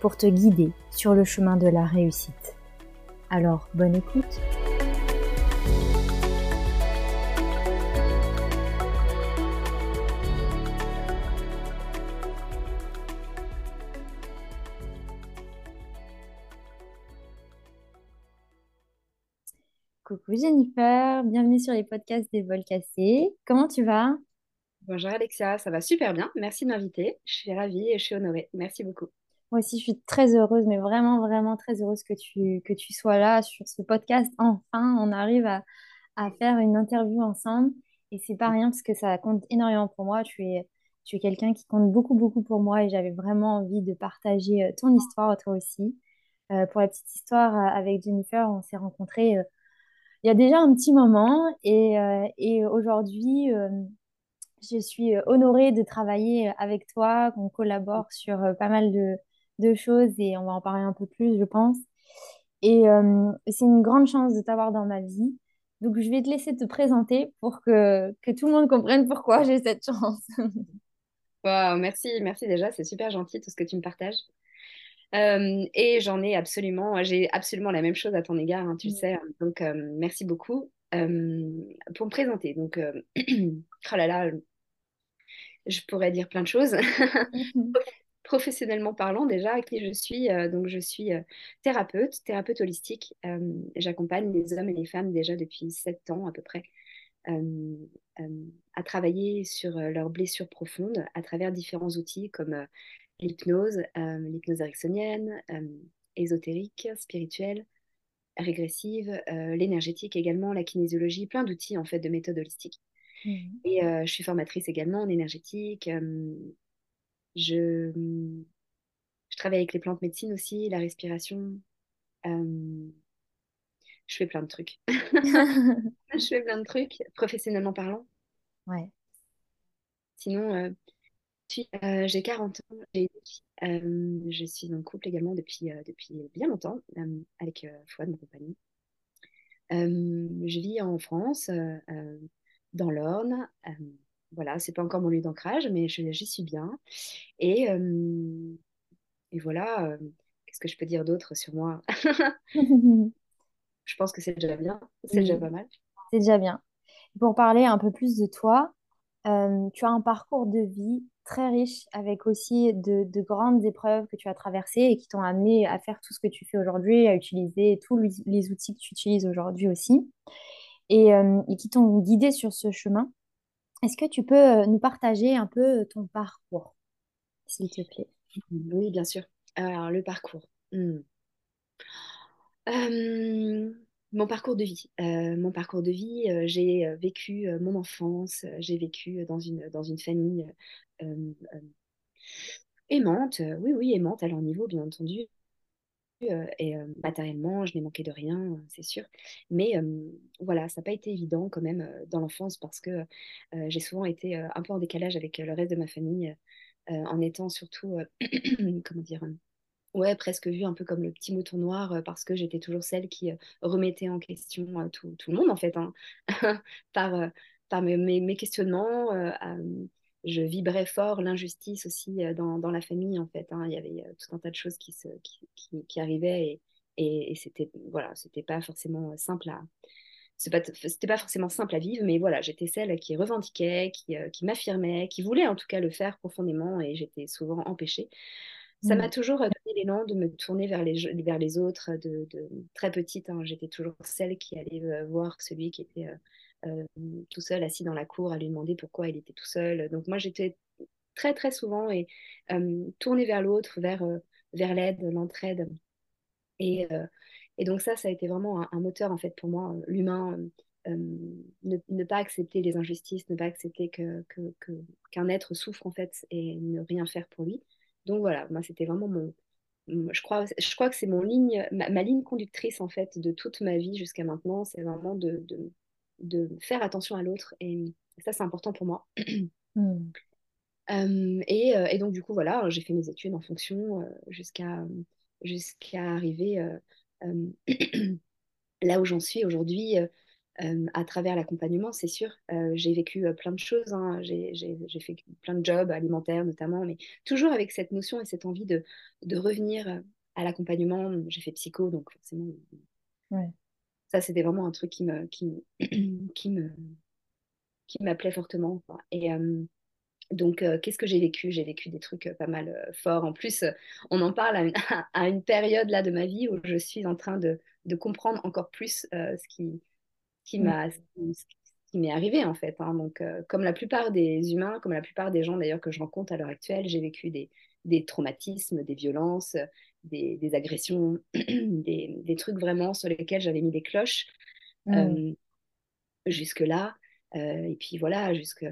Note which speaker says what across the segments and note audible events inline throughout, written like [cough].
Speaker 1: pour te guider sur le chemin de la réussite. Alors, bonne écoute Coucou Jennifer, bienvenue sur les podcasts des vols cassés. Comment tu vas?
Speaker 2: Bonjour Alexia, ça va super bien. Merci de m'inviter. Je suis ravie et je suis honorée. Merci beaucoup.
Speaker 1: Moi aussi, je suis très heureuse, mais vraiment, vraiment très heureuse que tu, que tu sois là sur ce podcast. Enfin, on arrive à, à faire une interview ensemble et c'est pas rien parce que ça compte énormément pour moi. Tu es, tu es quelqu'un qui compte beaucoup, beaucoup pour moi et j'avais vraiment envie de partager euh, ton histoire, toi aussi. Euh, pour la petite histoire, euh, avec Jennifer, on s'est rencontrés il y a déjà un petit moment et, et aujourd'hui, je suis honorée de travailler avec toi, qu'on collabore sur pas mal de, de, choses et on va en parler un peu plus, je pense. Et c'est une grande chance de t'avoir dans ma vie. Donc, je vais te laisser te présenter pour que, que tout le monde comprenne pourquoi j'ai cette chance. [laughs]
Speaker 2: Wow, merci, merci déjà, c'est super gentil tout ce que tu me partages. Euh, et j'en ai absolument, j'ai absolument la même chose à ton égard, hein, tu le sais. Donc, euh, merci beaucoup. Euh, pour me présenter, donc, [clears throat] oh là là, je pourrais dire plein de choses. [laughs] Professionnellement parlant, déjà, qui je suis, donc je suis thérapeute, thérapeute holistique. J'accompagne les hommes et les femmes déjà depuis sept ans à peu près à travailler sur leurs blessures profondes à travers différents outils comme l'hypnose, euh, l'hypnose ericksonienne, euh, ésotérique, spirituelle, régressive, euh, l'énergétique également, la kinésiologie, plein d'outils en fait de méthodes holistiques. Mhm. Et je suis formatrice également en énergétique. Je, je travaille avec les plantes médecines aussi, la respiration. je fais plein de trucs. [laughs] je fais plein de trucs, professionnellement parlant.
Speaker 1: Ouais.
Speaker 2: Sinon, euh, j'ai 40 ans, euh, je suis en couple également depuis, euh, depuis bien longtemps avec Fouad, mon compagnon. je vis en France, dans l'Orne. Voilà, c'est pas encore mon lieu d'ancrage, mais j'y suis bien. Et, et voilà, qu'est-ce que je peux dire d'autre sur moi? [laughs] [laughs] Je pense que c'est déjà bien, c'est déjà pas mal.
Speaker 1: C'est déjà bien. Pour parler un peu plus de toi, tu as un parcours de vie très riche avec aussi de, grandes épreuves que tu as traversées et qui t'ont amené à faire tout ce que tu fais aujourd'hui, à utiliser tous les outils que tu utilises aujourd'hui aussi et, euh, qui t'ont guidé sur ce chemin. Est-ce que tu peux euh, nous partager un peu ton parcours, s'il te plaît?
Speaker 2: Oui, bien sûr. Alors, le parcours. Euh, mon parcours de vie. mon parcours de vie, j'ai vécu mon enfance, j'ai vécu dans une, famille euh, euh, aimante, euh, oui, oui, aimante à leur niveau, bien entendu. Et matériellement, je n'ai manqué de rien, c'est sûr. Mais voilà, ça n'a pas été évident quand même dans l'enfance parce que j'ai souvent été un peu en décalage avec le reste de ma famille, en étant surtout, [clears throat] comment dire, ouais, presque vue un peu comme le petit mouton noir parce que j'étais toujours celle qui remettait en question tout, tout, le monde en fait, hein, [laughs] par, par mes questionnements je vibrais fort l'injustice aussi dans, dans, la famille, en fait. Hein. Il y avait tout un tas de choses qui, se, qui, qui, arrivaient et, et, c'était voilà, c'était pas forcément simple à c'était pas forcément simple à vivre, mais voilà, j'étais celle qui revendiquait, qui, qui m'affirmait, qui voulait en tout cas le faire profondément et j'étais souvent empêchée. Ça m'a mmh. toujours donné l'élan de me tourner vers les, vers les autres. De, de très petite, hein, j'étais toujours celle qui allait voir celui qui était euh, tout seul assis dans la cour à lui demander pourquoi il était tout seul. Donc moi j'étais très très souvent et euh, tournée vers l'autre, vers, euh, vers l'aide, l'entraide. Et, et, donc ça, ça a été vraiment un, moteur en fait pour moi, l'humain. ne, pas accepter les injustices, ne pas accepter que, qu'un être souffre en fait et ne rien faire pour lui. Donc voilà, moi c'était vraiment mon, je crois, je crois que c'est mon ligne, ma, ligne conductrice en fait de toute ma vie jusqu'à maintenant, c'est vraiment de, de, faire attention à l'autre et ça c'est important pour moi. Mm. [clears throat] Euh, et, euh, et, donc du coup voilà, j'ai fait mes études en fonction euh, jusqu'à jusqu'à arriver [clears throat] là où j'en suis aujourd'hui. à travers l'accompagnement, c'est sûr. j'ai vécu plein de choses, hein. j'ai fait plein de jobs alimentaires notamment, mais toujours avec cette notion et cette envie de, de revenir à l'accompagnement. J'ai fait psycho, donc forcément, ça c'était vraiment un truc qui me, qui, [clears throat] qui me, qui m'appelait fortement. Et, donc, euh, qu'est-ce que j'ai vécu? J'ai vécu des trucs euh, pas mal euh, forts. En plus, on en parle [laughs] à une, période là de ma vie où je suis en train de, comprendre encore plus ce qui, qui m'a, qui m'est arrivé en fait. Hein. Donc, comme la plupart des humains, comme la plupart des gens d'ailleurs que je rencontre à l'heure actuelle, j'ai vécu des, des, traumatismes, des violences, des, des agressions, [clears throat] des, des, trucs vraiment sur lesquels j'avais mis des cloches mmh. jusque-là. et puis voilà, jusque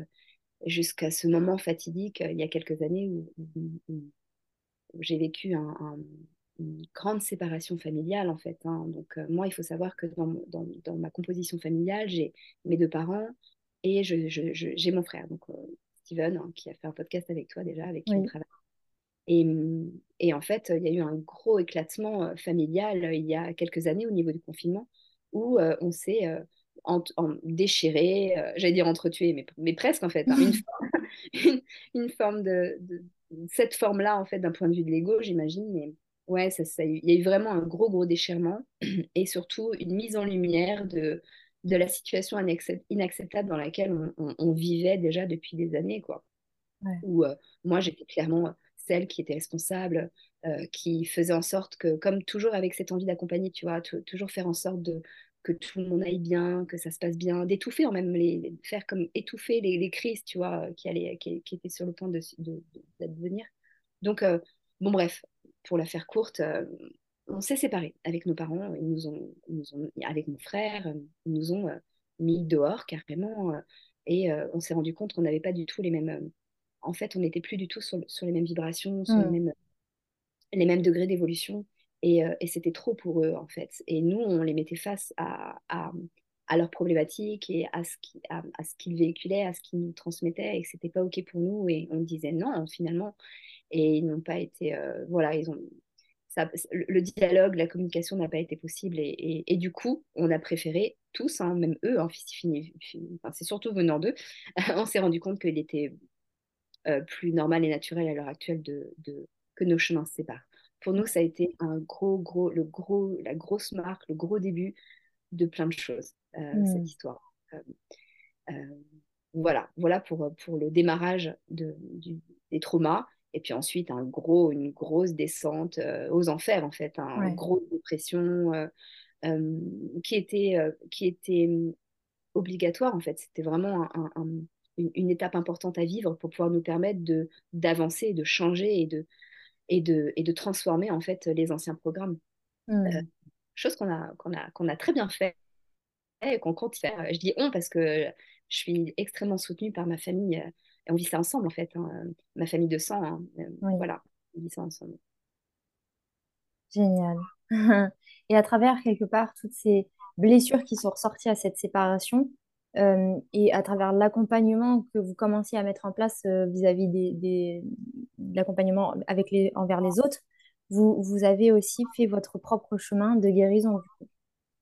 Speaker 2: jusqu'à ce moment fatidique, euh, il y a quelques années, où, j'ai vécu une grande séparation familiale, en fait. Hein. Donc, euh, moi, il faut savoir que dans, dans, ma composition familiale, j'ai mes deux parents et j'ai je, mon frère, donc euh, Steven, hein, qui a fait un podcast avec toi déjà, avec qui on travaille. Et, et, en fait, il y a eu un gros éclatement familial il y a quelques années au niveau du confinement, où on s'est en, déchiré, euh, j'allais dire entretué, mais, mais presque en fait, hein, une, [laughs] forme, de, cette forme-là en fait d'un point de vue de l'ego, j'imagine. Mais ouais, ça, ça, il y a eu vraiment un gros gros déchirement [clears throat] et surtout une mise en lumière de, de la situation inacceptable dans laquelle on, vivait déjà depuis des années, quoi. Où moi j'étais clairement celle qui était responsable, euh, qui faisait en sorte que, comme toujours avec cette envie d'accompagner, tu vois, toujours faire en sorte de, que tout le monde aille bien, que ça se passe bien, d'étouffer en même, les, faire comme étouffer les, crises, tu vois, qui, allaient, qui, qui, étaient sur le point d'advenir. De, Donc, euh, bon, bref, pour la faire courte, euh, on s'est séparés avec nos parents, ils nous ont, avec mon frère, ils nous ont euh, mis dehors carrément, et on s'est rendu compte qu'on n'avait pas du tout les mêmes. En fait, on n'était plus du tout sur, sur, les mêmes vibrations, sur les, mmh. mêmes, les mêmes degrés d'évolution. Euh, et, c'était trop pour eux, en fait. Et nous, on les mettait face à, à, leurs problématiques et à ce, qui, à, ce qu'ils véhiculaient, à ce qu'ils nous transmettaient, et que c'était pas OK pour nous. Et on disait non, finalement. Et ils n'ont pas été. Euh, voilà, ils ont. Ça, le dialogue, la communication n'a pas été possible. Et, et, du coup, on a préféré tous, hein, même eux, hein, enfin, c'est surtout venant d'eux, [laughs] on s'est rendu compte qu'il était euh, plus normal et naturel à l'heure actuelle de, de, que nos chemins se séparent pour nous, ça a été un gros, gros, le gros, la grosse marque, le gros début de plein de choses, euh, cette histoire. Euh, voilà, voilà pour, pour le démarrage de, des traumas. Et puis ensuite, un gros, une grosse descente aux enfers, en fait, hein, une grosse dépression qui était, qui était hum, obligatoire, en fait. C'était vraiment une, une, étape importante à vivre pour pouvoir nous permettre d'avancer, de changer et de, et de, et de transformer en fait les anciens programmes. Hmm. Euh, chose qu'on a, qu'on a, qu'on a très bien fait et qu'on compte faire. Je dis on parce que je suis extrêmement soutenue par ma famille. Et on vit ça ensemble en fait, hein. ma famille de sang. Hein. Euh, voilà, on vit ça ensemble.
Speaker 1: Génial. [laughs] et à travers quelque part toutes ces blessures qui sont ressorties à cette séparation, euh, et à travers l'accompagnement que vous commenciez à mettre en place euh, vis-à-vis des, de l'accompagnement avec les, envers les autres, vous, vous avez aussi fait votre propre chemin de guérison.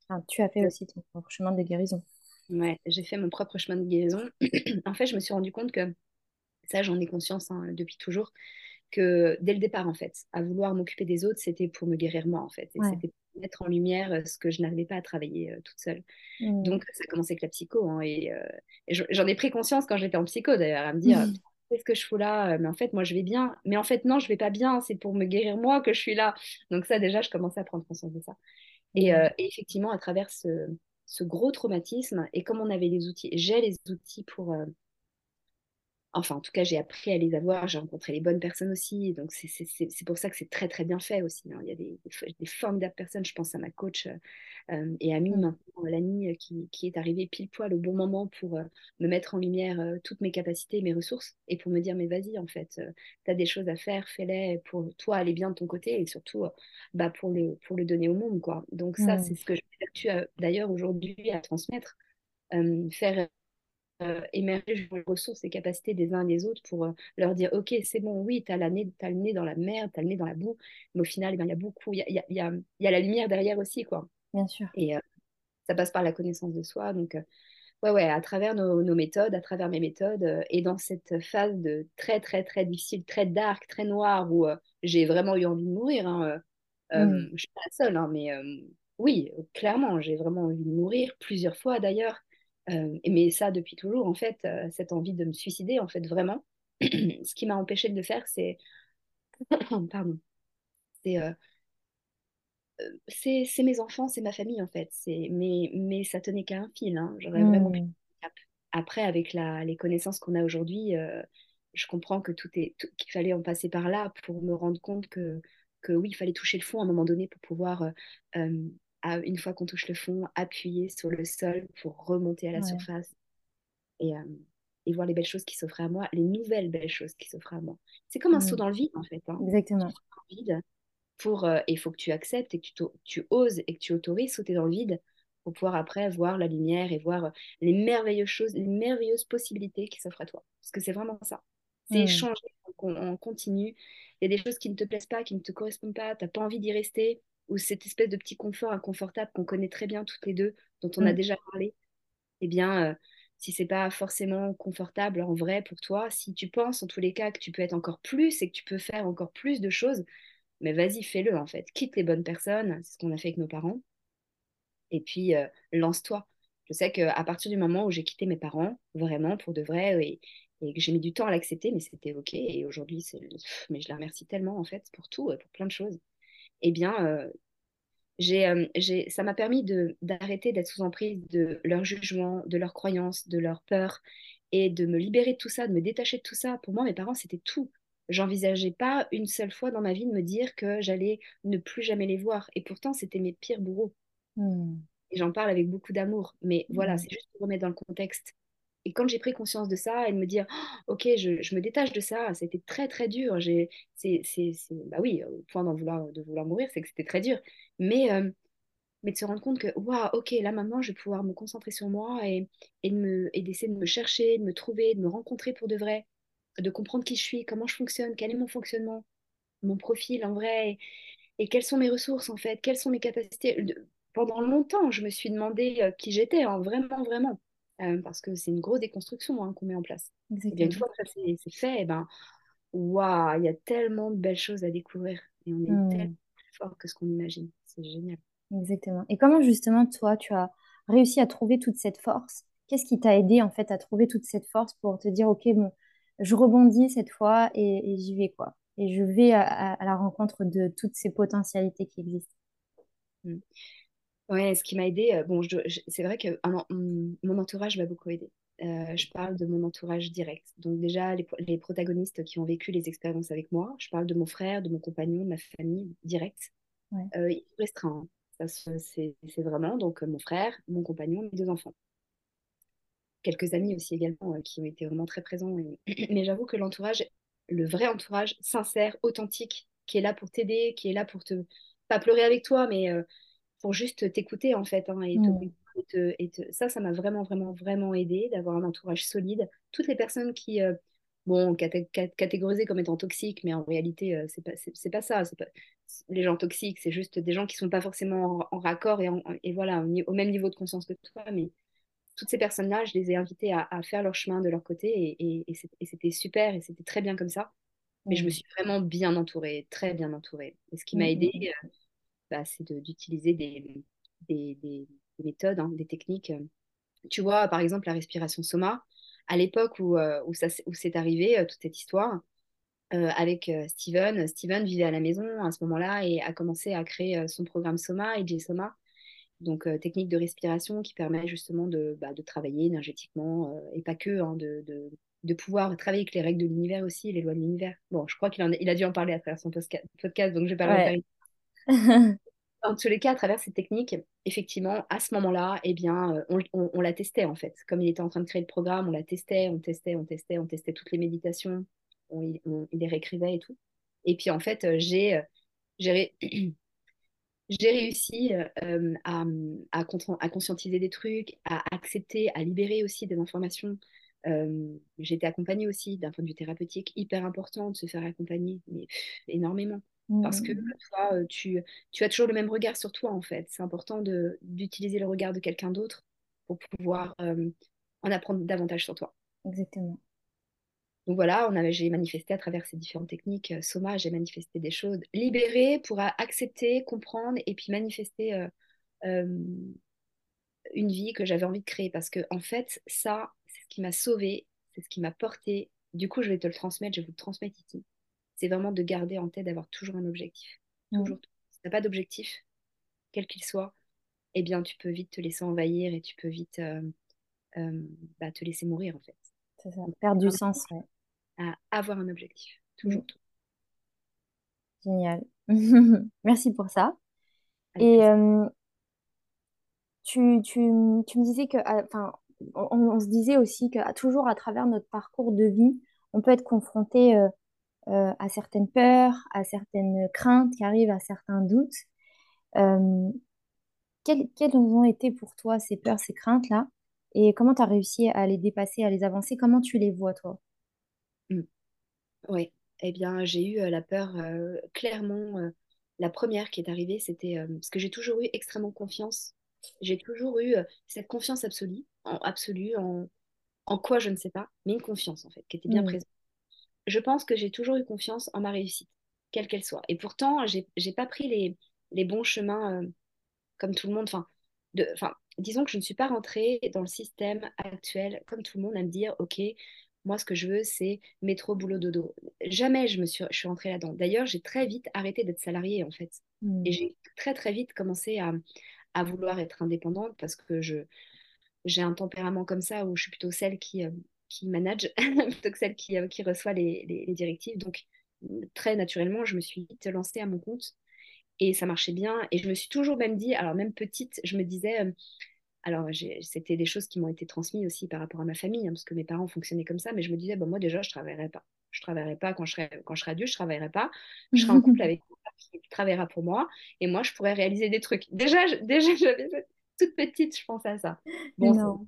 Speaker 1: Enfin, tu as fait aussi ton propre chemin de guérison.
Speaker 2: Ouais, j'ai fait mon propre chemin de guérison. [clears throat] en fait, je me suis rendu compte que, ça j'en ai conscience hein, depuis toujours, que dès le départ, en fait, à vouloir m'occuper des autres, c'était pour me guérir moi, en fait. Et c'était pour mettre en lumière ce que je n'arrivais pas à travailler euh, toute seule. Mmh. Donc, ça a commencé avec la psycho. Hein, et, euh, j'en ai pris conscience quand j'étais en psycho, d'ailleurs, à me dire, mmh. qu'est-ce que je fous là Mais en fait, moi, je vais bien. Mais en fait, non, je vais pas bien. C'est pour me guérir moi que je suis là. Donc, ça, déjà, je commençais à prendre conscience de ça. Et, mmh. effectivement, à travers ce, ce, gros traumatisme, et comme on avait les outils, j'ai les outils pour Enfin, en tout cas, j'ai appris à les avoir, j'ai rencontré les bonnes personnes aussi. Donc, c'est pour ça que c'est très, très bien fait aussi. hein. Il y a des, des, formidables personnes. Je pense à ma coach euh, et amie
Speaker 1: Mm.
Speaker 2: maintenant, Lani, qui, qui est arrivée pile poil au bon moment pour euh, me mettre en lumière euh, toutes mes capacités, mes ressources et pour me dire, mais vas-y, en fait, tu as des choses à faire, fais-les pour toi aller bien de ton côté et surtout bah, pour, le, pour le donner au monde. Quoi. Donc, ça, c'est
Speaker 1: Mm.
Speaker 2: ce que je m'évertue d'ailleurs aujourd'hui à transmettre. Euh, faire euh, émerger les ressources et capacités des uns et des autres pour euh, leur dire ok c'est bon oui t'as la nez, as le nez dans la merde t'as le nez dans la boue mais au final eh ben, il y a beaucoup il y a, y, a, y, a, y a, la lumière derrière aussi quoi
Speaker 1: Bien sûr.
Speaker 2: et euh, ça passe par la connaissance de soi donc ouais ouais à travers nos, nos, méthodes à travers mes méthodes et dans cette phase de très très très difficile très dark très noire où j'ai vraiment eu envie de mourir hein,
Speaker 1: Mm.
Speaker 2: je suis pas la seule hein, mais oui clairement j'ai vraiment envie de mourir plusieurs fois d'ailleurs euh, mais ça depuis toujours, en fait, euh, cette envie de me suicider, en fait, vraiment. [clears throat] Ce qui m'a empêché de le faire, c'est... [coughs] Pardon. C'est euh, c'est mes enfants, c'est ma famille, en fait. Mais, mais ça tenait qu'à un fil. Hein. J'aurais vraiment pu...
Speaker 1: Mm.
Speaker 2: Après, avec la, les connaissances qu'on a aujourd'hui, je comprends que tout est qu'il fallait en passer par là pour me rendre compte que, que oui, il fallait toucher le fond à un moment donné pour pouvoir, à, une fois qu'on touche le fond, appuyer sur le sol pour remonter à la
Speaker 1: Ouais.
Speaker 2: surface et, euh, et voir les belles choses qui s'offrent à moi, les nouvelles belles choses qui s'offrent à moi. C'est comme un saut dans le vide, en fait. Hein.
Speaker 1: Exactement.
Speaker 2: Tu vide pour, euh, il faut que tu acceptes et que tu, tu, oses et que tu autorises sauter dans le vide pour pouvoir après voir la lumière et voir les merveilleuses choses, les merveilleuses possibilités qui s'offrent à toi. Parce que c'est vraiment ça. C'est
Speaker 1: Mm.
Speaker 2: échanger en, en continu. Il y a des choses qui ne te plaisent pas, qui ne te correspondent pas, tu n'as pas envie d'y rester, ou cette espèce de petit confort inconfortable qu'on connaît très bien toutes les deux, dont on a
Speaker 1: Mm.
Speaker 2: déjà parlé, eh bien, euh, si c'est pas forcément confortable en vrai pour toi, si tu penses en tous les cas que tu peux être encore plus et que tu peux faire encore plus de choses, mais vas-y, fais-le en fait. Quitte les bonnes personnes, c'est ce qu'on a fait avec nos parents, et puis euh, lance-toi. Je sais qu'à partir du moment où j'ai quitté mes parents, vraiment pour de vrai, et, et que j'ai mis du temps à l'accepter, mais c'était ok. Et aujourd'hui, c'est, mais je la remercie tellement en fait pour tout, pour plein de choses. Eh bien, euh, j'ai, euh, j'ai, ça m'a permis de, d'arrêter d'être sous emprise de leur jugement, de leurs croyances, de leurs peurs, et de me libérer de tout ça, de me détacher de tout ça. Pour moi, mes parents, c'était tout. J'envisageais pas une seule fois dans ma vie de me dire que j'allais ne plus jamais les voir. Et pourtant, c'était mes pires bourreaux.
Speaker 1: Mm.
Speaker 2: Et j'en parle avec beaucoup d'amour. Mais voilà,
Speaker 1: Mm.
Speaker 2: c'est juste pour remettre dans le contexte. Et quand j'ai pris conscience de ça et de me dire, oh, ok, je, me détache de ça, c'était très très dur. J'ai, c'est, c'est, bah oui, au point d'en vouloir, de vouloir mourir, c'est que c'était très dur. Mais, euh, mais de se rendre compte que, waouh, ok, là maintenant, je vais pouvoir me concentrer sur moi et, et, de me, et d'essayer de me chercher, de me trouver, de me rencontrer pour de vrai, de comprendre qui je suis, comment je fonctionne, quel est mon fonctionnement, mon profil en vrai, et, quelles sont mes ressources en fait, quelles sont mes capacités. Pendant longtemps, je me suis demandé euh, qui j'étais, hein, vraiment, vraiment, Euh, parce que c'est une grosse déconstruction hein, qu'on met en place. Et bien une fois que ça c'est fait, eh ben, waouh, il y a tellement de belles choses à découvrir et on est tellement
Speaker 1: Mm.
Speaker 2: plus fort que ce qu'on imagine. C'est génial.
Speaker 1: Exactement. Et comment justement toi, tu as réussi à trouver toute cette force? Qu'est-ce qui t'a aidé en fait à trouver toute cette force pour te dire, ok, bon, je rebondis cette fois et, et j'y vais quoi. Et je vais à, à- à la rencontre de toutes ces potentialités qui existent.
Speaker 2: Mm. Ouais, ce qui m'a aidé, euh, bon, je- je- c'est vrai que ah hum, mon entourage m'a beaucoup aidé. Euh, je parle de mon entourage direct. Donc déjà, les, pro- les protagonistes qui ont vécu les expériences avec moi, je parle de mon frère, de mon compagnon, de ma famille, direct.
Speaker 1: Ouais.
Speaker 2: Euh, ils sont restreints. hein. Ça, se- c'est c'est vraiment donc euh, mon frère, mon compagnon, mes deux enfants. Quelques amis aussi également euh, qui ont été vraiment très présents. et- [clears throat] Mais j'avoue que l'entourage, le vrai entourage, sincère, authentique, qui est là pour t'aider, qui est là pour te, pas pleurer avec toi, mais euh, pour juste t'écouter en fait hein, et te
Speaker 1: Mm.
Speaker 2: comprendre. et te- et te- Ça, ça m'a vraiment, vraiment, vraiment aidé d'avoir un entourage solide. Toutes les personnes qui, euh, bon, caté- cat- catégorisées comme étant toxiques, mais en réalité, euh, c'est pas, c'est, pas ça. Pas... Les gens toxiques, c'est juste des gens qui sont pas forcément en, en raccord et, en- et voilà, au, même niveau de conscience que toi. Mais toutes ces personnes-là, je les ai invitées à, à faire leur chemin de leur côté et, c'était super et c'était très bien comme ça. Mais je me
Speaker 1: Mm.
Speaker 2: suis vraiment bien entourée, très bien entourée. Et ce qui m'a
Speaker 1: mm,
Speaker 2: aidée, euh, bah, c'est de- d'utiliser des, des, des- des méthodes, hein, des techniques. Tu vois, par exemple, la respiration soma. À l'époque où, euh, où, où c'est arrivé, euh, toute cette histoire, euh, avec euh, Steven, Steven vivait à la maison à ce moment-là et a commencé à créer son programme Soma, EJ Soma. Donc, euh, technique de respiration qui permet justement de, bah, de travailler énergétiquement euh, et pas que, hein, de, de, de pouvoir travailler avec les règles de l'univers aussi, les lois de l'univers. Bon, je crois qu'il a, il a dû en parler à travers son podcast, donc je vais pas le [laughs] En tous les cas, à travers cette technique, effectivement, à ce moment-là, eh bien, euh, on, la testait en fait. Comme il était en train de créer le programme, on la testait, on testait, on testait, on testait toutes les méditations, on, il les réécrivait et tout. Et puis en fait, euh, j'ai euh, j'ai [clears throat] réussi à, conscientiser des trucs, à accepter, à libérer aussi des informations. j'ai été accompagnée aussi d'un point de vue thérapeutique, hyper important de se faire accompagner, énormément. Parce que mmh. toi, tu, tu, as toujours le même regard sur toi, en fait. C'est important d'utiliser le regard de quelqu'un d'autre pour pouvoir euh, en apprendre davantage sur toi.
Speaker 1: Exactement.
Speaker 2: Donc voilà, j'ai manifesté à travers ces différentes techniques. Euh, Soma, j'ai manifesté des choses libérées pour accepter, comprendre et puis manifester une vie que j'avais envie de créer. Parce que, en fait, ça, c'est ce qui m'a sauvée, c'est ce qui m'a porté. Du coup, je vais te le transmettre, je vais vous le transmettre ici c'est vraiment de garder en tête d'avoir toujours un objectif. Toujours. Si tu n'as pas d'objectif, quel qu'il soit, eh bien, tu peux vite te laisser envahir et tu peux vite euh, euh, bah, te laisser mourir, en fait.
Speaker 1: C'est ça, perdre du sens, ouais.
Speaker 2: À avoir un objectif, toujours.
Speaker 1: Génial. [laughs] Merci pour ça. et euh, tu, tu, tu, me disais que, enfin, on, on, se disait aussi que toujours à travers notre parcours de vie, on peut être confronté euh, à certaines peurs, à certaines craintes qui arrivent, à certains doutes. Euh, quelles, ont été pour toi ces peurs, ces craintes-là? Et comment tu as réussi à les dépasser, à les avancer? Comment tu les vois, toi?
Speaker 2: Mmh. Oui, eh bien, j'ai eu euh, la peur clairement. la première qui est arrivée, c'était parce que j'ai toujours eu extrêmement confiance. J'ai toujours eu cette confiance absolue, en, absolue en, en quoi je ne sais pas, mais une confiance en fait, qui était bien mmh. présente je pense que j'ai toujours eu confiance en ma réussite, quelle qu'elle soit. Et pourtant, j'ai n'ai pas pris les, les bons chemins euh, comme tout le monde. Enfin, de, enfin, disons que je ne suis pas rentrée dans le système actuel comme tout le monde à me dire, OK, moi, ce que je veux, c'est métro, boulot, dodo. Jamais je me suis, je suis rentrée là-dedans. D'ailleurs, j'ai très vite arrêté d'être salariée, en fait. Hmm. Et j'ai très, très vite commencé à, à, vouloir être indépendante parce que je j'ai un tempérament comme ça où je suis plutôt celle qui, euh, qui manage [laughs] plutôt que celle qui, euh, qui reçoit les, les, directives. Donc, très naturellement, je me suis vite lancée à mon compte et ça marchait bien. Et je me suis toujours même dit, alors même petite, je me disais, euh, alors c'était des choses qui m'ont été transmises aussi par rapport à ma famille, hein, parce que mes parents fonctionnaient comme ça, mais je me disais, bon, moi déjà, je ne travaillerai pas. Je ne travaillerai pas quand je serai, quand je serai adulte, je ne travaillerai pas. Je serai en couple [laughs] avec qui travaillera pour moi et moi, je pourrais réaliser des trucs. Déjà, [laughs] déjà j'avais toute petite, je pensais à ça. Bon,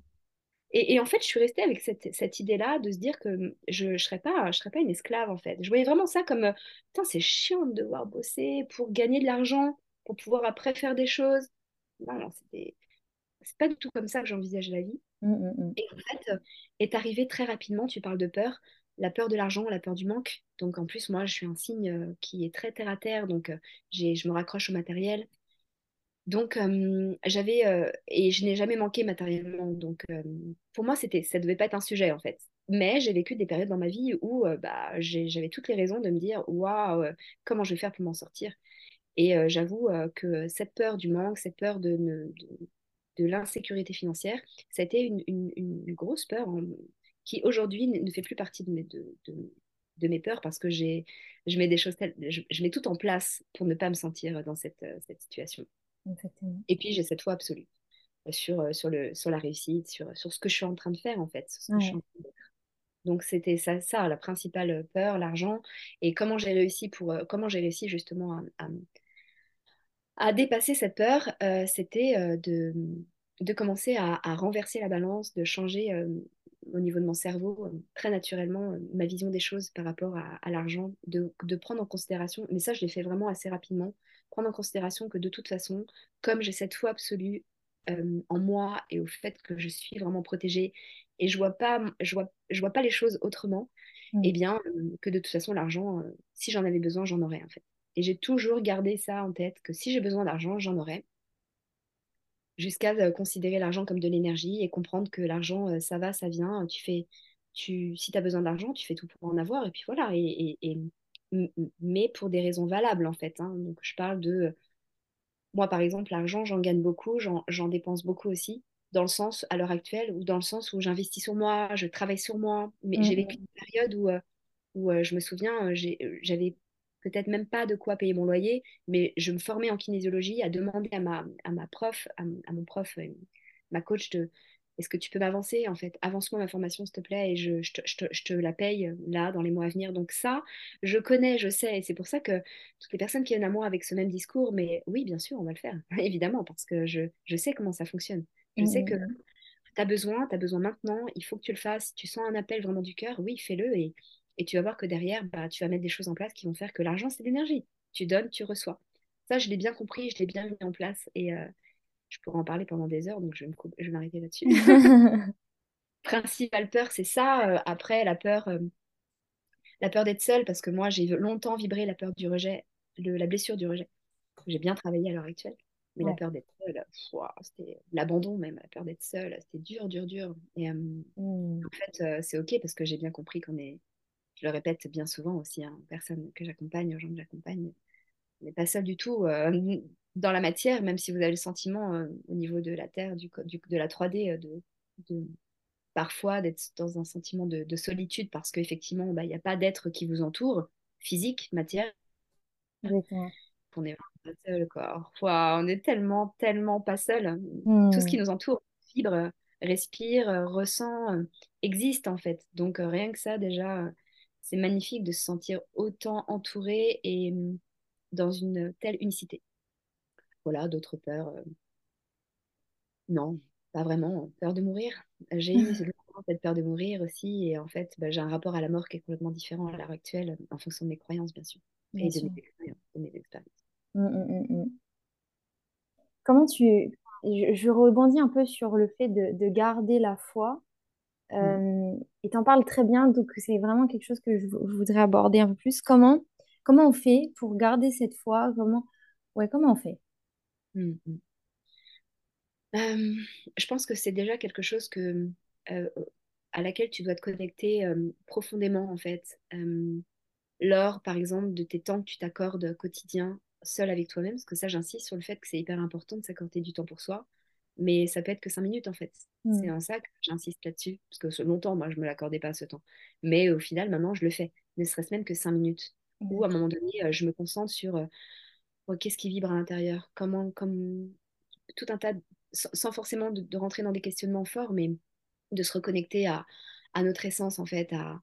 Speaker 2: et, en fait, je suis restée avec cette, cette idée-là de se dire que je ne serais, pas, je serais pas une esclave, en fait. Je voyais vraiment ça comme, putain, c'est chiant de devoir bosser pour gagner de l'argent, pour pouvoir après faire des choses. Non, non, c'était... C'est pas du tout comme ça que j'envisage la vie.
Speaker 1: Mmh, mmh, mmh.
Speaker 2: Et en fait, est arrivé très rapidement, tu parles de peur, la peur de l'argent, la peur du manque. Donc en plus, moi, je suis un signe euh, qui est très terre à terre, donc euh, j'ai, je me raccroche au matériel. Donc, j'avais, et je n'ai jamais manqué matériellement. Donc, pour moi, c'était, ça ne devait pas être un sujet, en fait. Mais j'ai vécu des périodes dans ma vie où bah, j'avais toutes les raisons de me dire, waouh, comment je vais faire pour m'en sortir? Et j'avoue que cette peur du manque, cette peur de, l'insécurité financière, ça a été une, grosse peur qui aujourd'hui ne fait plus partie de mes, de, mes peurs parce que j'ai, je mets des choses, je, je, mets tout en place pour ne pas me sentir dans cette situation. Et puis, j'ai cette foi absolue euh, sur, euh, sur, le, sur la réussite, sur, sur ce que je suis en train de faire, en fait. Donc, c'était ça, ça, la principale peur, l'argent. Et comment j'ai réussi, pour, euh, comment j'ai réussi justement à, à, dépasser cette peur, c'était de, de commencer à, à, renverser la balance, de changer au niveau de mon cerveau, très naturellement, ma vision des choses par rapport à, à l'argent, de, de, prendre en considération, mais ça, je l'ai fait vraiment assez rapidement, prendre en considération que de toute façon, comme j'ai cette foi absolue euh, en moi et au fait que je suis vraiment protégée et je vois pas, je vois, je vois pas les choses autrement, mm. et eh bien euh, que de toute façon l'argent, euh, si j'en avais besoin, j'en aurais en fait. Et j'ai toujours gardé ça en tête que si j'ai besoin d'argent, j'en aurais jusqu'à considérer l'argent comme de l'énergie et comprendre que l'argent, ça va, ça vient, tu fais, tu, si tu as besoin d'argent, tu fais tout pour en avoir, et puis voilà, et, et, mais pour des raisons valables en fait. Hein. Donc je parle de, moi par exemple, l'argent, j'en gagne beaucoup, j'en dépense beaucoup aussi. dans le sens à l'heure actuelle ou dans le sens où j'investis sur moi, je travaille sur moi. Mais
Speaker 1: Mm,
Speaker 2: j'ai vécu une période où, où je me souviens, j'avais peut-être même pas de quoi payer mon loyer, mais je me formais en kinésiologie à demander à ma, à ma prof, à, à mon prof, euh, ma coach de est-ce que tu peux m'avancer en fait? Avance-moi ma formation s'il te plaît et je, je te, je te- je te la paye euh, là dans les mois à venir. Donc ça, je connais, je sais, et c'est pour ça que toutes les personnes qui viennent à moi avec ce même discours, mais oui, bien sûr, on va le faire, [laughs] évidemment, parce que je, je sais comment ça fonctionne. Je sais que
Speaker 1: mm,
Speaker 2: tu as besoin, tu as besoin maintenant, il faut que tu le fasses. Si tu sens un appel vraiment du cœur, oui, fais-le et, et tu vas voir que derrière, bah, tu vas mettre des choses en place qui vont faire que l'argent, c'est l'énergie. Tu donnes, tu reçois. Ça, je l'ai bien compris, je l'ai bien mis en place et euh, je pourrais en parler pendant des heures, donc je vais me couper- je vais m'arrêter là-dessus. [laughs] [laughs] Principale peur, c'est ça. Euh, après, la peur, euh, la peur d'être seule, parce que moi, j'ai longtemps vibré la peur du rejet, le- la blessure du rejet. J'ai bien travaillé à l'heure actuelle. Mais la peur d'être seule, c'était l'abandon même, la peur d'être seule, c'était dur, dur, dur. Et, euh,
Speaker 1: Mm.
Speaker 2: En fait, euh, c'est OK parce que j'ai bien compris qu'on est, je le répète bien souvent aussi hein, aux personnes que j'accompagne, aux gens que j'accompagne, on n'est pas seul du tout euh, [laughs] dans la matière, même si vous avez le sentiment euh, au niveau de la Terre, du, de la 3D, euh, de, de- parfois d'être dans un sentiment de, de solitude parce qu'effectivement, bah, il n'y a pas d'être qui vous entoure, physique, matière,
Speaker 1: Exactement.
Speaker 2: qu'on est vraiment pas seul, quoi. Ouah, on est tellement, tellement pas seul. Tout ce qui
Speaker 1: Mm.
Speaker 2: nous entoure vibre, respire, ressent, existe en fait. Donc rien que ça, déjà, c'est magnifique de se sentir autant entouré et euh, dans une telle unicité. Voilà, d'autres peurs. euh, non, pas vraiment. Peur de mourir. J'ai eu [laughs] cette peur de mourir aussi. Et en fait, bah, j'ai un rapport à la mort qui est complètement différent à l'heure actuelle, en fonction de mes croyances, bien sûr,
Speaker 1: Bien
Speaker 2: et de mes expériences. de mes expériences.
Speaker 1: Mm, mm, mm, mm. Comment tu... Je, je rebondis un peu sur le fait de, de garder la foi. Euh, et t'en parles très bien, donc c'est vraiment quelque chose que je, voudrais aborder un peu plus. Comment, comment on fait pour garder cette foi? Comment, ouais, comment on fait?
Speaker 2: Mhm. Euh, je pense que c'est déjà quelque chose que, à laquelle tu dois te connecter profondément, en fait. Lors, par exemple, de tes temps que tu t'accordes quotidien seul avec toi-même, parce que ça, j'insiste sur le fait que c'est hyper important de s'accorder du temps pour soi, mais ça peut être que cinq minutes, en fait. C'est
Speaker 1: Mm,
Speaker 2: en ça que j'insiste là-dessus, parce que ce longtemps, moi, je ne me l'accordais pas ce temps. Mais au final, maintenant, je le fais, ne serait-ce même que cinq minutes. Ou à un moment donné, euh, je me concentre sur euh, oh, qu'est-ce qui vibre à l'intérieur, comment, comme tout un tas, de- sans, forcément de, de rentrer dans des questionnements forts, mais de se reconnecter à, à notre essence, en fait, à,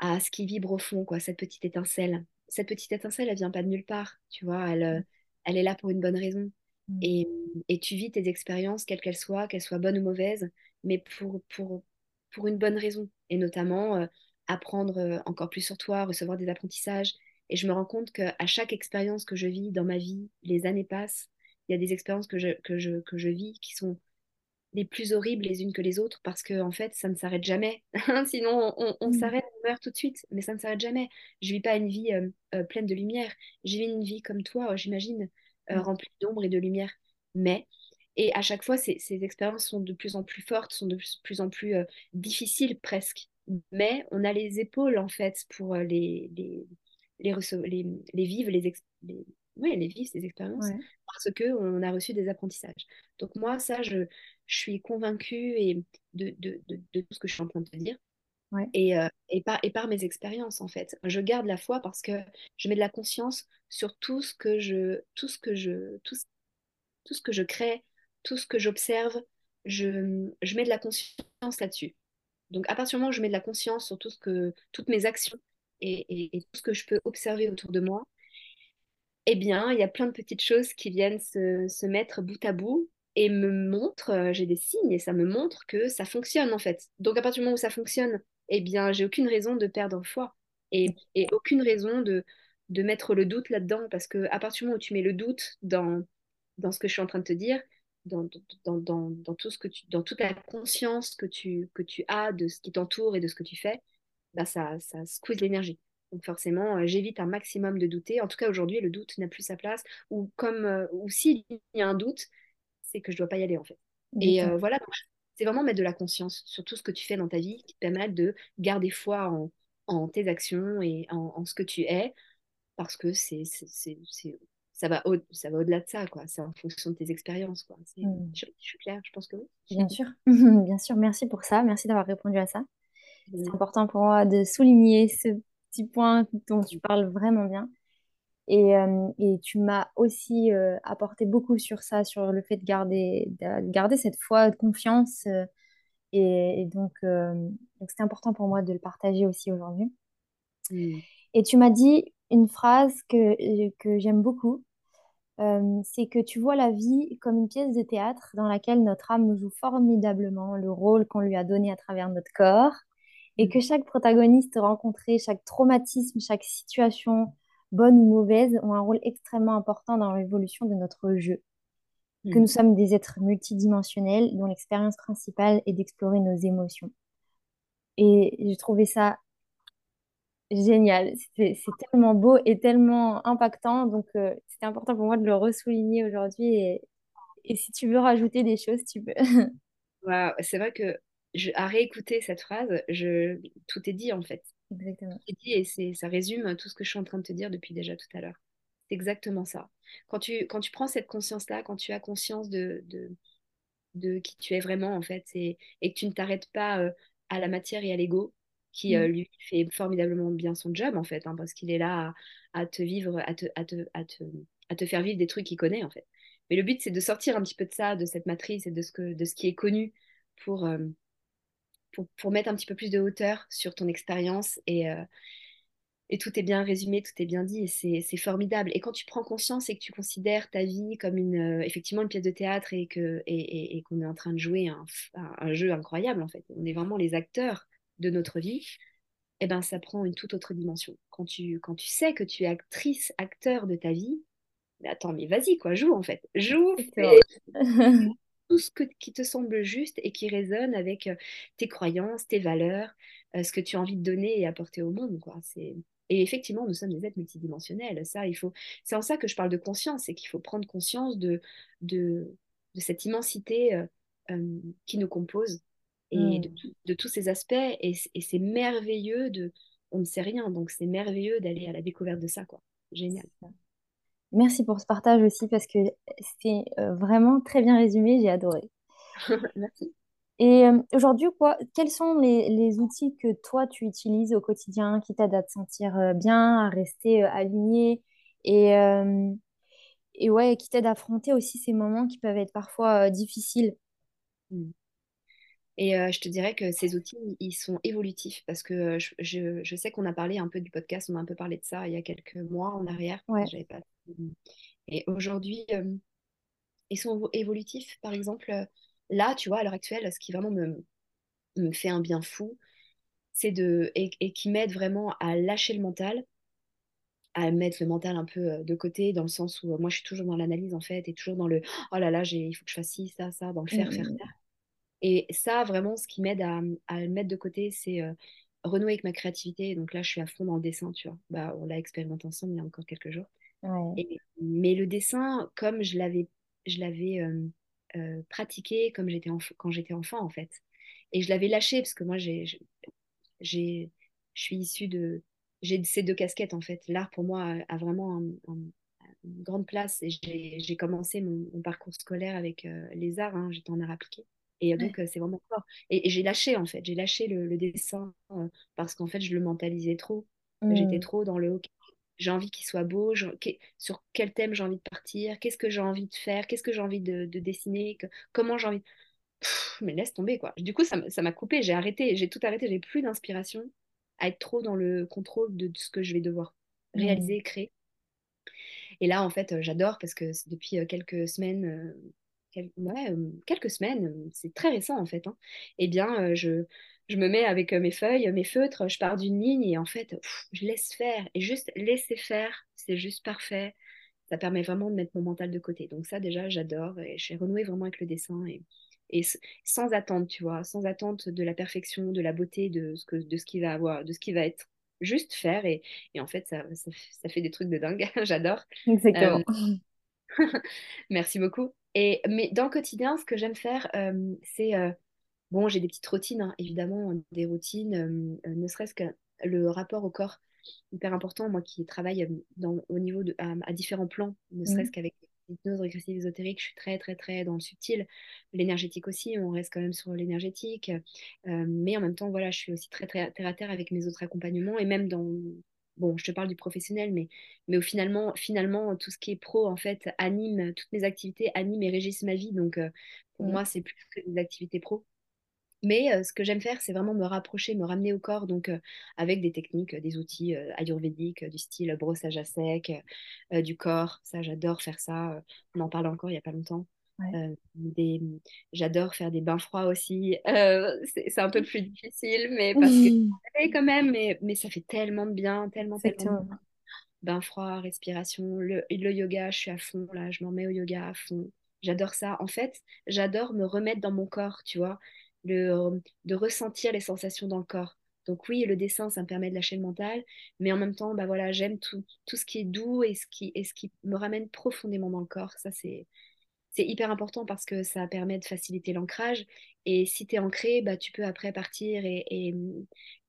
Speaker 2: à ce qui vibre au fond, quoi, cette petite étincelle. Cette petite étincelle, elle vient pas de nulle part, tu vois, elle, euh, elle est là pour une bonne raison.
Speaker 1: Mm,
Speaker 2: Et, et tu vis tes expériences, quelles qu'elles soient, qu'elles soient bonnes ou mauvaises, mais pour, pour, pour une bonne raison. Et notamment, euh, apprendre euh, encore plus sur toi, recevoir des apprentissages. Et je me rends compte qu'à chaque expérience que je vis dans ma vie, les années passent, il y a des expériences que je, que je, que je vis qui sont les plus horribles les unes que les autres parce que en fait ça ne s'arrête jamais. [laughs] Sinon on, on
Speaker 1: mm,
Speaker 2: s'arrête on meurt tout de suite mais ça ne s'arrête jamais. Je vis pas une vie euh, euh, pleine de lumière. Je vis une vie comme toi j'imagine euh,
Speaker 1: mm,
Speaker 2: remplie d'ombre et de lumière. Mais et à chaque fois ces, ces expériences sont de plus en plus fortes sont de plus en plus euh, difficiles presque. Mais on a les épaules en fait pour euh, les les les, les, les vivre les, les, ouais, les vivre ces expériences
Speaker 1: ouais,
Speaker 2: parce que on a reçu des apprentissages. Donc moi ça je je suis convaincue et de, de, de, de tout ce que je suis en train de te dire et, euh, et, par, et par mes expériences en fait. Je garde la foi parce que je mets de la conscience sur tout ce que je, tout ce que je, tout, tout ce que je crée, tout ce que j'observe, je, je mets de la conscience là-dessus. Donc à partir du moment où je mets de la conscience sur tout ce que, toutes mes actions et, et, et tout ce que je peux observer autour de moi, eh bien, il y a plein de petites choses qui viennent se, se mettre bout à bout et me montrent, euh, j'ai des signes et ça me montre que ça fonctionne en fait. Donc à partir du moment où ça fonctionne, eh bien, j'ai aucune raison de perdre foi et, et aucune raison de, de mettre le doute là-dedans parce que à partir du moment où tu mets le doute dans, dans ce que je suis en train de te dire, dans, dans, dans, dans tout ce que tu, dans toute la conscience que tu, que tu as de ce qui t'entoure et de ce que tu fais, bah ça, ça squeeze l'énergie. Donc forcément, euh, j'évite un maximum de douter. En tout cas, aujourd'hui, le doute n'a plus sa place. Ou comme, euh, ou s'il y a un doute, c'est que je dois pas y aller en fait. Et euh, voilà, donc, c'est vraiment mettre de la conscience sur tout ce que tu fais dans ta vie qui te permet de garder foi en, en tes actions et en, en ce que tu es, parce que c'est c'est c'est- c'est- ça va, au, ça va au-delà de ça, quoi. C'est en fonction de tes expériences, quoi.
Speaker 1: Mm.
Speaker 2: Je, je, suis claire, je pense que oui.
Speaker 1: Bien sûr, [laughs] bien sûr. Merci pour ça. Merci d'avoir répondu à ça. C'est important pour moi de souligner ce petit point dont tu parles vraiment bien. Et, euh, et tu m'as aussi euh, apporté beaucoup sur ça, sur le fait de garder, de garder cette foi, de confiance. euh, et, et donc, c'était important pour moi de le partager aussi aujourd'hui.
Speaker 2: Mm.
Speaker 1: Et tu m'as dit une phrase que, que j'aime beaucoup. Euh, c'est que tu vois la vie comme une pièce de théâtre dans laquelle notre âme joue formidablement le rôle qu'on lui a donné à travers notre corps et que chaque protagoniste rencontré, chaque traumatisme, chaque situation, bonne ou mauvaise, ont un rôle extrêmement important dans l'évolution de notre jeu. Que
Speaker 2: Mm.
Speaker 1: nous sommes des êtres multidimensionnels dont l'expérience principale est d'explorer nos émotions. Et j'ai trouvé ça génial. C'est tellement beau et tellement impactant. Donc, euh, c'était important pour moi de le ressouligner aujourd'hui. Et, et si tu veux rajouter des choses, tu peux. [laughs]
Speaker 2: Waouh, c'est vrai que je, à réécouter cette phrase, je, tout est dit en fait.
Speaker 1: Exactement.
Speaker 2: Dit et c'est, ça résume tout ce que je suis en train de te dire depuis déjà tout à l'heure. C'est exactement ça. Quand tu, quand tu prends cette conscience-là, quand tu as conscience de, de, de qui tu es vraiment en fait et, et que tu ne t'arrêtes pas euh, à la matière et à l'ego qui euh,
Speaker 1: Mm.
Speaker 2: lui fait formidablement bien son job en fait hein, parce qu'il est là à, à te vivre à te, à, te, à, te, à te faire vivre des trucs qu'il connaît en fait mais le but c'est de sortir un petit peu de ça de cette matrice et de ce, que, de ce qui est connu pour, euh, pour, pour mettre un petit peu plus de hauteur sur ton expérience et, euh, et tout est bien résumé, tout est bien dit, et c'est formidable. Et quand tu prends conscience et que tu considères ta vie comme une, euh, effectivement une pièce de théâtre et que et, et- et qu'on est en train de jouer un, un- un jeu incroyable, en fait, on est vraiment les acteurs de notre vie, eh ben, ça prend une toute autre dimension. Quand tu, quand tu sais que tu es actrice, acteur de ta vie, mais attends, mais vas-y, quoi, joue en fait. Joue, fais [laughs] tout ce que- qui te semble juste et qui résonne avec euh, tes croyances, tes valeurs, euh, ce que tu as envie de donner et apporter au monde, quoi. C'est... Et effectivement, nous sommes des êtres multidimensionnels. Ça, il faut... C'est en ça que je parle de conscience, c'est qu'il faut prendre conscience de, de, de cette immensité euh, euh, qui nous compose et de,
Speaker 1: Mm.
Speaker 2: de tous ces aspects. Et, et c'est merveilleux de... On ne sait rien, donc c'est merveilleux d'aller à la découverte de ça, quoi. Génial.
Speaker 1: Merci pour ce partage aussi parce que c'était euh, vraiment très bien résumé. J'ai adoré. [laughs]
Speaker 2: Merci.
Speaker 1: Et euh, aujourd'hui, quoi, quels sont les, les outils que toi, tu utilises au quotidien qui t'aident à te sentir euh, bien, à rester aligné et, euh, et ouais, qui t'aident à affronter aussi ces moments qui peuvent être parfois difficiles?
Speaker 2: Mm. Et euh, je te dirais que ces outils, ils sont évolutifs parce que je, je- je sais qu'on a parlé un peu du podcast, on a un peu parlé de ça il y a quelques mois en arrière.
Speaker 1: Ouais.
Speaker 2: Pas... Et aujourd'hui, euh, ils sont évolutifs. Par exemple, là, tu vois, à l'heure actuelle, ce qui vraiment me, me fait un bien fou, c'est de... Et, et qui m'aide vraiment à lâcher le mental, à mettre le mental un peu de côté, dans le sens où euh, moi, je suis toujours dans l'analyse, en fait, et toujours dans le « Oh là là, il faut que je fasse ci, ça, ça », dans le faire, faire,
Speaker 1: Mm,
Speaker 2: faire. Et ça, vraiment, ce qui m'aide à, à le mettre de côté, c'est euh, renouer avec ma créativité. Donc là, je suis à fond dans le dessin, tu vois. Bah, on l'a expérimenté ensemble il y a encore quelques jours.
Speaker 1: ouais.
Speaker 2: Et- mais le dessin, comme je l'avais, je l'avais euh, euh, pratiqué comme j'étais quand j'étais enfant, en fait. Et je l'avais lâché parce que moi, j'ai, j'ai, je suis issue de... J'ai ces deux casquettes, en fait. L'art, pour moi, a, a vraiment un- un- une grande place. Et j'ai j'ai commencé mon, mon parcours scolaire avec euh, les arts. hein. J'étais en art appliqué. Et euh,
Speaker 1: Ouais.
Speaker 2: donc, euh, c'est vraiment fort. Et, et j'ai lâché, en fait. J'ai lâché le, le dessin euh, parce qu'en fait, je le mentalisais trop. J'étais
Speaker 1: Mm,
Speaker 2: trop dans le OK. J'ai envie qu'il soit beau. je- sur quel thème j'ai envie de partir Qu'est-ce que j'ai envie de faire Qu'est-ce que j'ai envie de, de dessiner que- Comment j'ai envie Pff, Mais laisse tomber, quoi. Du coup, ça m'a coupé. J'ai arrêté. J'ai tout arrêté. J'ai plus d'inspiration à être trop dans le contrôle de ce que je vais devoir
Speaker 1: mm,
Speaker 2: réaliser, créer. Et là, en fait, j'adore parce que depuis quelques semaines, quel- ouais, quelques semaines, c'est très récent en fait, hein, eh bien, je, je me mets avec mes feuilles, mes feutres, je pars d'une ligne et en fait, pff, je laisse faire. Et juste laisser faire, c'est juste parfait. Ça permet vraiment de mettre mon mental de côté. Donc ça, déjà, j'adore et j'ai renoué vraiment avec le dessin et, et sans attente, tu vois, sans attente de la perfection, de la beauté, de ce que, de ce qui va avoir, de ce qui va être. Juste faire et, et en fait, ça, ça, ça fait des trucs de dingue. [laughs] J'adore. Euh,
Speaker 1: exactement. [laughs]
Speaker 2: merci beaucoup. Et, mais dans le quotidien, ce que j'aime faire, euh, c'est... euh, bon, j'ai des petites routines, hein, évidemment, des routines, euh, ne serait-ce que le rapport au corps. hyper important, moi qui travaille dans, au niveau de, à, différents plans, ne serait-ce
Speaker 1: Mhm.
Speaker 2: qu'avec l'hypnose régressive ésotérique, je suis très, très, très dans le subtil. L'énergétique aussi, on reste quand même sur l'énergétique. Mais en même temps, voilà, je suis aussi très, très terre à terre avec mes autres accompagnements et même dans. Bon, je te parle du professionnel, mais, finalement, finalement, tout ce qui est pro, en fait, anime, toutes mes activités animent et régissent ma vie. Donc, euh, pour moi, c'est plus que des activités pro. Mais euh, ce que j'aime faire, c'est vraiment me rapprocher, me ramener au corps, donc euh, avec des techniques, des outils ayurvédiques, du style brossage à sec, du corps. Ça, j'adore faire ça. on en parle encore il n'y a pas longtemps.
Speaker 1: Ouais.
Speaker 2: Euh, des... J'adore faire des bains froids aussi. Euh, c'est un peu plus [laughs] difficile, mais parce que quand même, mais, mais ça fait tellement de bien, tellement, tellement de bien.
Speaker 1: Exactement.
Speaker 2: Bain froid, respiration, le, le yoga, je suis à fond là, je m'en mets au yoga à fond. J'adore ça. En fait, j'adore me remettre dans mon corps, tu vois, le, de ressentir les sensations dans le corps. Donc oui, le dessin, ça me permet de lâcher le mental, mais en même temps, bah voilà, j'aime tout, tout ce qui est doux et ce qui, et ce qui me ramène profondément dans le corps. Ça, c'est, c'est hyper important parce que ça permet de faciliter l'ancrage. Et si tu es ancré, bah, tu peux après partir et,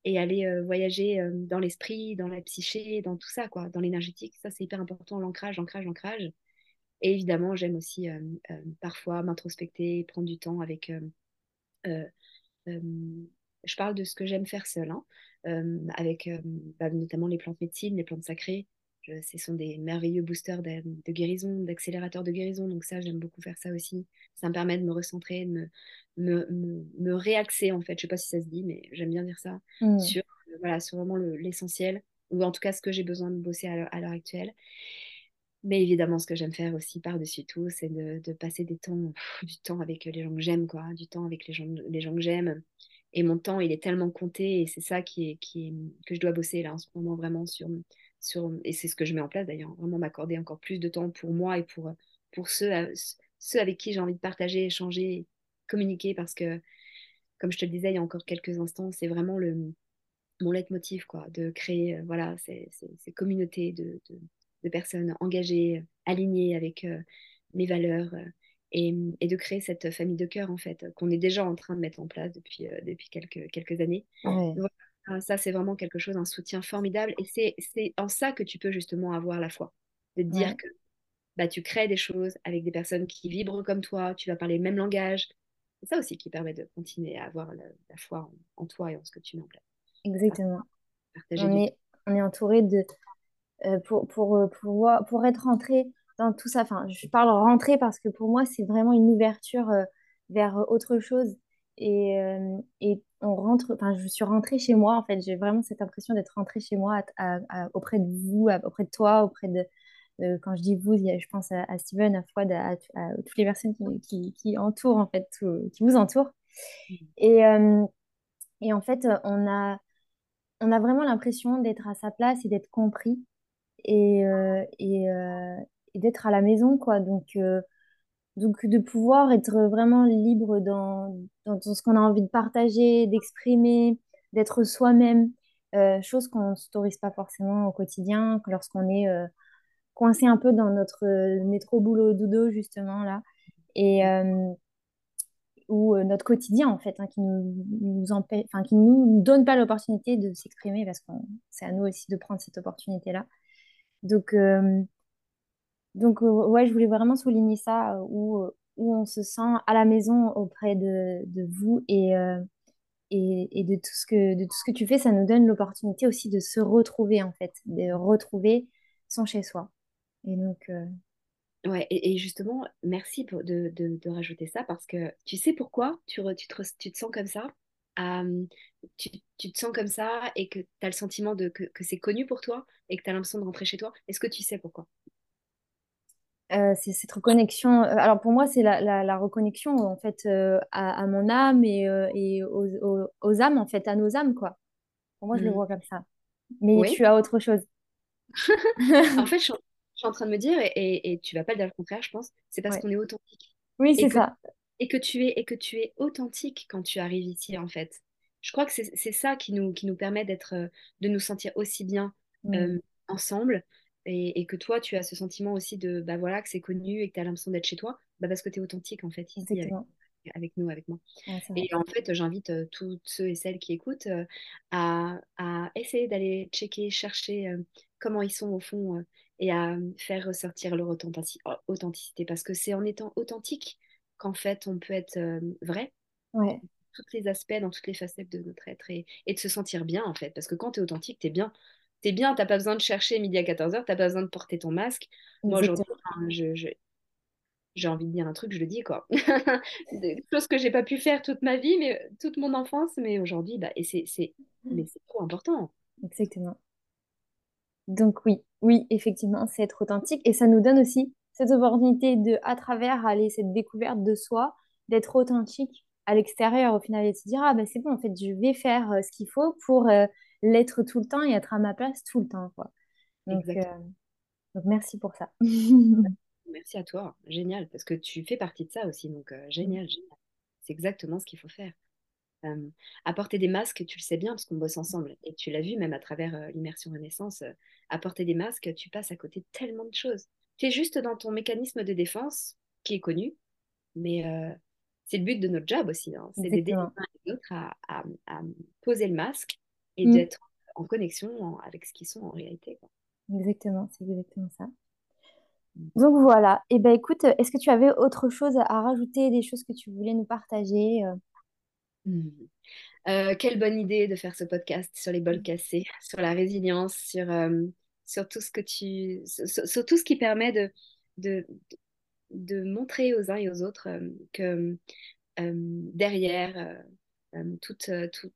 Speaker 2: et aller voyager dans l'esprit, dans la psyché, dans tout ça, quoi, dans l'énergétique. Ça, c'est hyper important, l'ancrage, l'ancrage, l'ancrage. Et évidemment, j'aime aussi parfois m'introspecter, prendre du temps avec... je parle de ce que j'aime faire seule, hein, avec bah, notamment les plantes médecines, les plantes sacrées. Je- ce sont des merveilleux boosters de, de guérison, d'accélérateurs de guérison. Donc ça, j'aime beaucoup faire ça aussi. Ça me permet de me recentrer, de me, me, me, me réaxer, en fait. Je sais pas si ça se dit, mais j'aime bien dire ça.
Speaker 1: Mhm.
Speaker 2: Sur, euh, voilà, sur vraiment le- l'essentiel, ou en tout cas ce que j'ai besoin de bosser à l'heure à l'heure actuelle. Mais évidemment, ce que j'aime faire aussi par-dessus tout, c'est de, de passer des temps, pff, du temps avec les gens que j'aime, quoi, du temps avec les gens, les gens que j'aime. Et mon temps, il est tellement compté, et c'est ça qui est, qui est- que je dois bosser là en ce moment vraiment sur, sur et c'est ce que je mets en place d'ailleurs, vraiment m'accorder encore plus de temps pour moi et pour, pour ceux, à- ceux avec qui j'ai envie de partager, échanger, communiquer, parce que, comme je te le disais il y a encore quelques instants, c'est vraiment le, mon leitmotiv, quoi, de créer euh, voilà, ces, ces, ces communautés de, de, de personnes engagées, alignées avec euh, mes valeurs euh, et, et de créer cette famille de cœur, en fait, qu'on est déjà en train de mettre en place depuis, depuis quelques, quelques années.
Speaker 1: Ouais.
Speaker 2: Donc, voilà, ça, c'est vraiment quelque chose, un soutien formidable. Et c'est, en ça que tu peux justement avoir la foi, de te dire
Speaker 1: Ouais.
Speaker 2: que bah, tu crées des choses avec des personnes qui vibrent comme toi, tu vas parler le même langage. C'est ça aussi qui permet de continuer à avoir la, la foi en, en toi et en ce que tu mets en place.
Speaker 1: Exactement.
Speaker 2: Partager
Speaker 1: On
Speaker 2: du
Speaker 1: est, on est entouré de, euh, pour, pour, euh, pour, pour être rentré dans tout ça, enfin, je parle rentrer parce que pour moi, c'est vraiment une ouverture euh, vers autre chose. Et, euh, et on rentre, enfin, je suis rentrée chez moi, en fait, j'ai vraiment cette impression d'être rentrée chez moi à- à- à- auprès de vous, auprès de toi, auprès de, de- quand je dis vous, je pense à, Steven, à Fouad, à, toutes les personnes qui, qui, qui entourent, en fait, tout- qui vous entourent. Et, euh, et en fait, on a, on a vraiment l'impression d'être à sa place et d'être compris et, euh, et, euh, et d'être à la maison, quoi. Donc, donc, de pouvoir être vraiment libre dans, dans, ce qu'on a envie de partager, d'exprimer, d'être soi-même, euh, chose qu'on ne s'autorise pas forcément au quotidien, lorsqu'on est euh, coincé un peu dans notre euh, métro boulot dodo, justement, là. Et, ou notre quotidien en fait, hein, qui nous, nous qui nous donne pas l'opportunité de s'exprimer parce que c'est à nous aussi de prendre cette opportunité-là. Donc, euh, donc euh, ouais, je voulais vraiment souligner ça euh, où, euh, où on se sent à la maison auprès de, vous et, de tout ce que, de tout ce que tu fais, ça nous donne l'opportunité aussi de se retrouver en fait, de retrouver son chez-soi. Et donc,
Speaker 2: Ouais, et, justement, merci de, rajouter ça parce que tu sais pourquoi tu, re- tu, te, sens comme ça? Tu, tu te sens comme ça et que tu as le sentiment de, que, que c'est connu pour toi et que tu as l'impression de rentrer chez toi. Est-ce que tu sais pourquoi?
Speaker 1: Euh, c'est cette reconnexion. euh, alors pour moi, c'est la, la- la reconnexion en fait euh, à, à mon âme et, euh, et aux, aux- aux âmes en fait, à nos âmes quoi. Pour moi, je le
Speaker 2: Mhm.
Speaker 1: vois comme ça. Mais
Speaker 2: Oui.
Speaker 1: tu as autre chose. [laughs]
Speaker 2: En fait, je [laughs] suis, en je suis en train de me dire, et, et, et tu vas pas le dire le contraire, je pense, c'est parce
Speaker 1: Ouais.
Speaker 2: qu'on est authentique.
Speaker 1: Oui, c'est ça.
Speaker 2: et que tu es, et que tu es authentique quand tu arrives ici, en fait. Je crois que c'est ça qui nous, qui nous permet d'être, de nous sentir aussi bien
Speaker 1: Mm,
Speaker 2: ensemble. Et, et que toi, tu as ce sentiment aussi de, bah voilà, que c'est connu et que tu as l'impression d'être chez toi, bah parce que tu es authentique, en fait, ici. Avec... nous, avec moi. et en fait, j'invite euh, tous ceux et celles qui écoutent euh, à, essayer d'aller checker, chercher euh, comment ils sont au fond et à faire ressortir leur authenticité. Parce que c'est en étant authentique qu'en fait, on peut être vrai.
Speaker 1: Ouais.
Speaker 2: Tous les aspects, dans toutes les facettes de notre être et, de se sentir bien, en fait. Parce que quand tu es authentique, tu es bien. Tu es bien, tu n'as pas besoin de chercher midi à 14h, tu n'as pas besoin de porter ton masque. Moi, aujourd'hui, je, j'ai envie de dire un truc, je le dis quoi. [laughs] Des choses que j'ai pas pu faire toute ma vie, mais toute mon enfance, mais aujourd'hui, bah, et c'est, c'est, mais c'est trop important.
Speaker 1: Exactement. Donc oui, oui, effectivement, c'est être authentique et ça nous donne aussi cette opportunité de, à travers aller cette découverte de soi, d'être authentique à l'extérieur au final et de se dire ah ben c'est bon en fait je vais faire euh, ce qu'il faut pour euh, l'être tout le temps et être à ma place tout le temps quoi. Donc, euh, donc merci pour ça. [laughs]
Speaker 2: Merci à toi, génial, parce que tu fais partie de ça aussi, donc euh, génial, génial. C'est exactement ce qu'il faut faire. apporter des masques, tu le sais bien, parce qu'on bosse ensemble, et tu l'as vu même à travers euh, l'immersion Renaissance, euh, apporter des masques, tu passes à côté de tellement de choses. Tu es juste dans ton mécanisme de défense, qui est connu, mais c'est le but de notre job aussi, hein. c'est d'aider les uns et les autres à, poser le masque et mmh. d'être en connexion avec ce qu'ils sont en réalité.
Speaker 1: Exactement, c'est exactement ça. Donc voilà. Et eh ben écoute, est-ce que tu avais autre chose à rajouter, des choses que tu voulais nous partager euh?
Speaker 2: Mmh. Euh, quelle bonne idée de faire ce podcast sur les bols cassés, sur la résilience, sur, euh, sur tout ce que tu, sur, tout ce qui permet de, de, de montrer aux uns et aux autres que derrière toute, toute,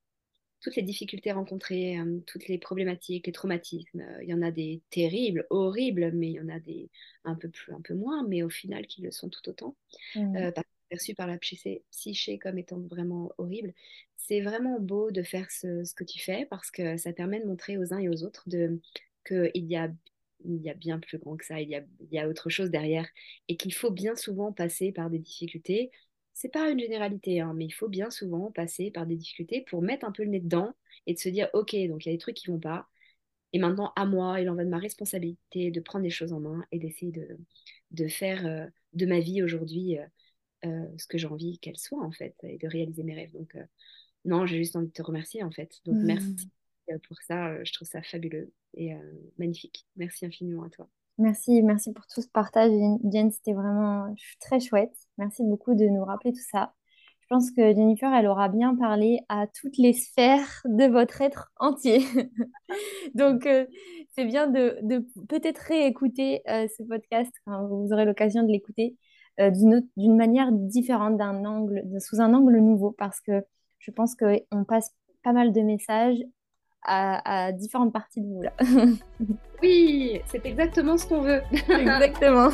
Speaker 2: toutes les difficultés rencontrées, euh, toutes les problématiques, les traumatismes. Euh, il y en a des terribles, horribles, mais il y en a des un peu plus, un peu moins, mais au final qui le sont tout autant, mmh. euh, perçus par la psyché comme étant vraiment horrible. C'est vraiment beau de faire ce, ce, que tu fais parce que ça permet de montrer aux uns et aux autres de, qu'il y a il y a bien plus grand que ça, il y a, il y a autre chose derrière et qu'il faut bien souvent passer par des difficultés c'est pas une généralité, hein, mais il faut bien souvent passer par des difficultés pour mettre un peu le nez dedans et de se dire, ok, donc il y a des trucs qui vont pas. Et maintenant, à moi, il en va de ma responsabilité de prendre les choses en main et d'essayer de, de faire euh, de ma vie aujourd'hui euh, euh, ce que j'ai envie qu'elle soit, en fait, et de réaliser mes rêves. Donc, non, j'ai juste envie de te remercier, en fait. Donc, merci mmh. pour ça. Je trouve ça fabuleux et magnifique. Merci infiniment à toi.
Speaker 1: Merci, merci pour tout ce partage, Jen. C'était vraiment très chouette. Merci beaucoup de nous rappeler tout ça. Je pense que Jennifer, elle aura bien parlé à toutes les sphères de votre être entier. [laughs] Donc, euh, c'est bien de, peut-être réécouter euh, ce podcast. vous aurez l'occasion de l'écouter euh, d'une manière différente, d'un angle, sous un angle nouveau, parce que je pense qu'on passe pas mal de messages à, différentes parties de vous là. [laughs]
Speaker 2: oui, c'est exactement ce qu'on veut. [laughs]
Speaker 1: exactement.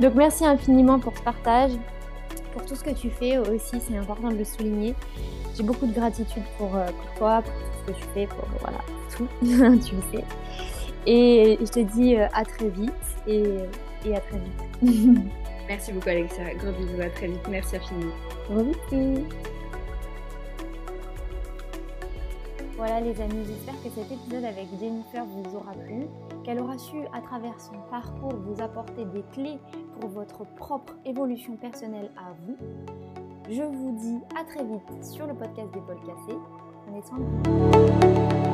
Speaker 1: Donc merci infiniment pour ce partage, pour tout ce que tu fais aussi, c'est important de le souligner. J'ai beaucoup de gratitude pour, euh, pour, toi, pour tout ce que tu fais, pour voilà, tout, [laughs] tu le sais. Et je te dis euh, à très vite et, et à très vite.
Speaker 2: Merci beaucoup Alexia, gros bisous, à très vite, merci infiniment.
Speaker 1: Gros bisous. Voilà les amis, j'espère que cet épisode avec Jennifer vous aura plu, qu'elle aura su à travers son parcours vous apporter des clés pour votre propre évolution personnelle à vous. Je vous dis à très vite sur le podcast des Paul Cassés. Prenez soin de vous.